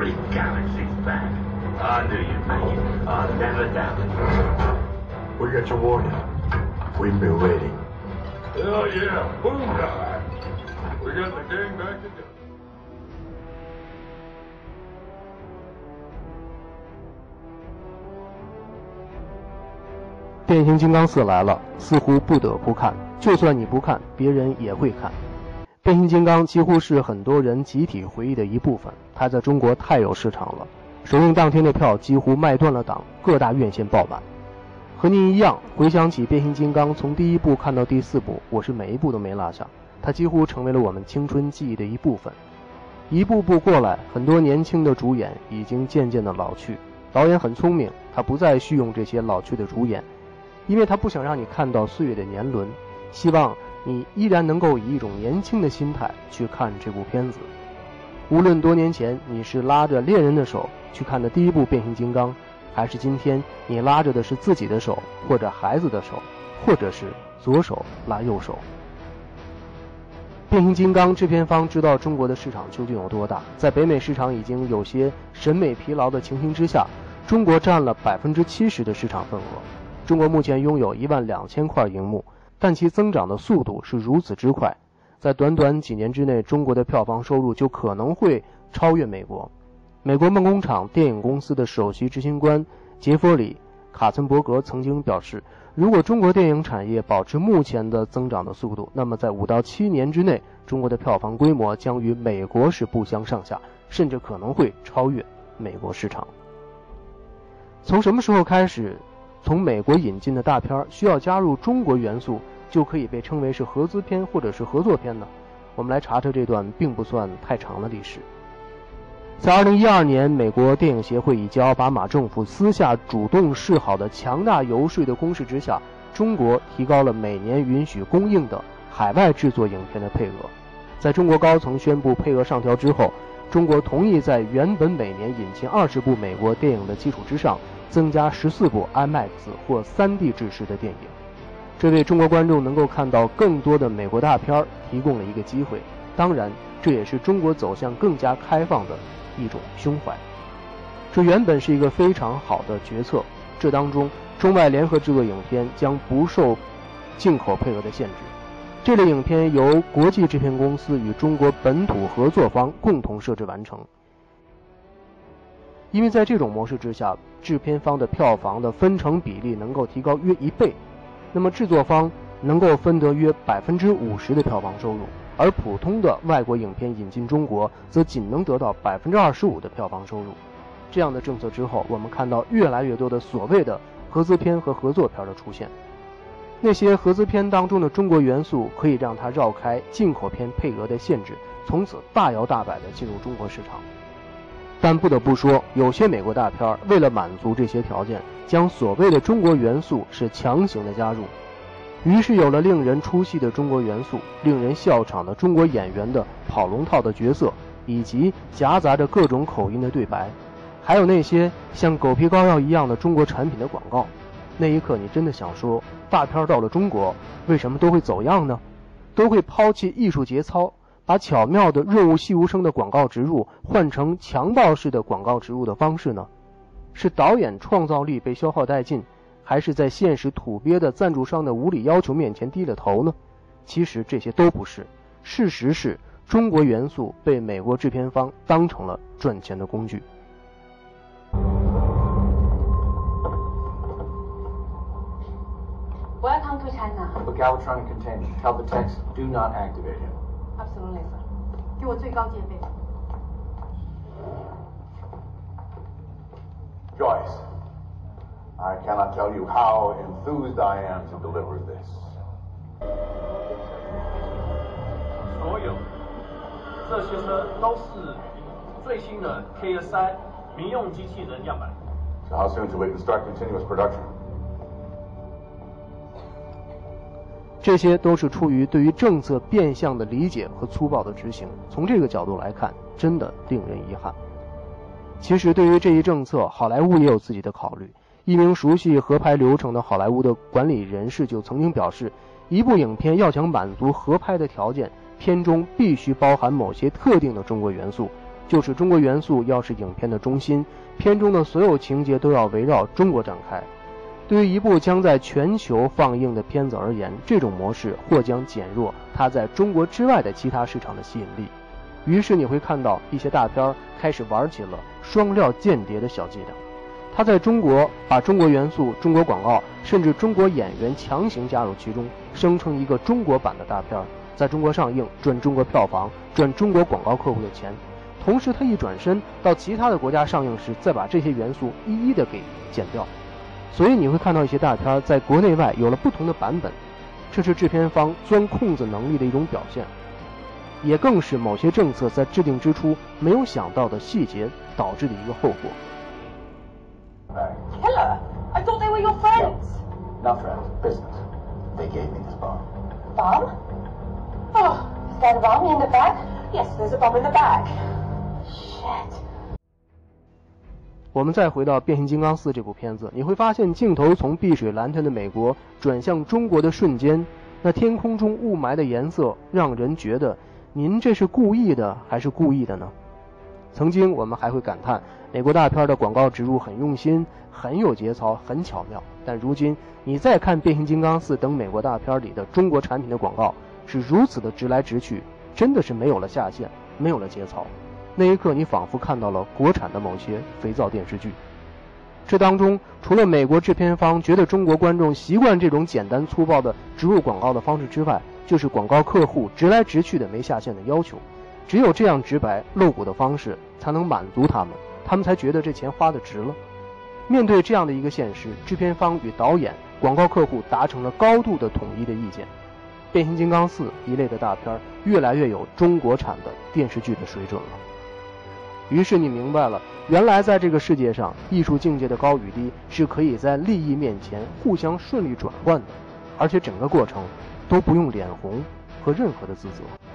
Three galaxies back. I knew you'd make it. I never doubted. We got your warning. We've been waiting. Hell yeah, boom time. We got the gang back together. 变形金刚四来了，似乎不得不看。就算你不看，别人也会看。变形金刚几乎是很多人集体回忆的一部分。它在中国太有市场了，首映当天的票几乎卖断了档，各大院线爆满。和您一样，回想起变形金刚，从第一部看到第四部，我是每一部都没落下。它几乎成为了我们青春记忆的一部分。一步步过来，很多年轻的主演已经渐渐的老去。导演很聪明，他不再续用这些老去的主演。因为他不想让你看到岁月的年轮，希望你依然能够以一种年轻的心态去看这部片子。无论多年前你是拉着恋人的手去看的第一部变形金刚，还是今天你拉着的是自己的手或者孩子的手，或者是左手拉右手。变形金刚制片方知道中国的市场究竟有多大，在北美市场已经有些审美疲劳的情形之下，中国占了百分之七十的市场份额。中国目前拥有一万两千块银幕，但其增长的速度是如此之快，在短短几年之内，中国的票房收入就可能会超越美国。美国梦工厂电影公司的首席执行官杰弗里·卡森伯格曾经表示，如果中国电影产业保持目前的增长的速度，那么在五到七年之内，中国的票房规模将与美国是不相上下，甚至可能会超越美国市场。从什么时候开始？从美国引进的大片需要加入中国元素，就可以被称为是合资片或者是合作片呢？我们来查查这段并不算太长的历史。在2012年，美国电影协会以及奥巴马政府私下主动示好的强大游说的攻势之下，中国提高了每年允许公映的海外制作影片的配额。在中国高层宣布配额上调之后，中国同意在原本每年引进二十部美国电影的基础之上。增加十四部 IMAX 或 3D 制式的电影，这为中国观众能够看到更多的美国大片提供了一个机会。当然，这也是中国走向更加开放的一种胸怀。这原本是一个非常好的决策。这当中，中外联合制作影片将不受进口配额的限制。这类影片由国际制片公司与中国本土合作方共同设置完成。因为在这种模式之下，制片方的票房的分成比例能够提高约一倍，那么制作方能够分得约百分之五十的票房收入，而普通的外国影片引进中国则仅能得到百分之二十五的票房收入。这样的政策之后，我们看到越来越多的所谓的合资片和合作片的出现。那些合资片当中的中国元素可以让它绕开进口片配额的限制，从此大摇大摆地进入中国市场。但不得不说，有些美国大片为了满足这些条件，将所谓的中国元素是强行的加入，于是有了令人出戏的中国元素，令人笑场的中国演员的跑龙套的角色，以及夹杂着各种口音的对白，还有那些像狗皮膏药一样的中国产品的广告。那一刻，你真的想说，大片到了中国，为什么都会走样呢？都会抛弃艺术节操？把巧妙的润物细无声的广告植入换成强暴式的广告植入的方式呢？是导演创造力被消耗殆尽，还是在现实土鳖的赞助商的无理要求面前低了头呢？其实这些都不是，事实是中国元素被美国制片方当成了赚钱的工具。Welcome to China. The Galvatron containment, tell the text, do not activate him. Absolutely, sir. 给我最高戒备。Joyce, I cannot tell you how enthused I am to deliver this. 所有这些车都是最新的 KS3 民用机器人样板。So how soon till we can start continuous production? 这些都是出于对于政策变相的理解和粗暴的执行。从这个角度来看，真的令人遗憾。其实，对于这一政策，好莱坞也有自己的考虑。一名熟悉合拍流程的好莱坞的管理人士就曾经表示，一部影片要想满足合拍的条件，片中必须包含某些特定的中国元素，就是中国元素要是影片的中心，片中的所有情节都要围绕中国展开。对于一部将在全球放映的片子而言，这种模式或将减弱它在中国之外的其他市场的吸引力。于是你会看到一些大片开始玩起了双料间谍的小伎俩。他在中国把中国元素、中国广告，甚至中国演员强行加入其中，生成一个中国版的大片，在中国上映赚中国票房、赚中国广告客户的钱。同时，他一转身到其他的国家上映时，再把这些元素一一的给剪掉。所以你会看到一些大片在国内外有了不同的版本，这是制片方钻空子能力的一种表现，也更是某些政策在制定之初没有想到的细节导致的一个后果。Killer? I thought they were your friends. Not friends, business. They gave me this bomb. Bomb? Oh, is that a bomb in the bag? Yes, there's a bomb in the bag. Shit. 我们再回到《变形金刚四》这部片子，你会发现镜头从碧水蓝天的美国转向中国的瞬间，那天空中雾霾的颜色让人觉得，您这是故意的还是故意的呢？曾经我们还会感叹美国大片的广告植入很用心、很有节操、很巧妙，但如今你再看《变形金刚四》等美国大片里的中国产品的广告，是如此的直来直去，真的是没有了下限，没有了节操。那一刻，你仿佛看到了国产的某些肥皂电视剧。这当中，除了美国制片方觉得中国观众习惯这种简单粗暴的植入广告的方式之外，就是广告客户直来直去的没下限的要求。只有这样直白露骨的方式，才能满足他们，他们才觉得这钱花的值了。面对这样的一个现实，制片方与导演、广告客户达成了高度的统一的意见。变形金刚四一类的大片越来越有中国产的电视剧的水准了。于是你明白了，原来在这个世界上，艺术境界的高与低是可以在利益面前互相顺利转换的，而且整个过程都不用脸红和任何的自责。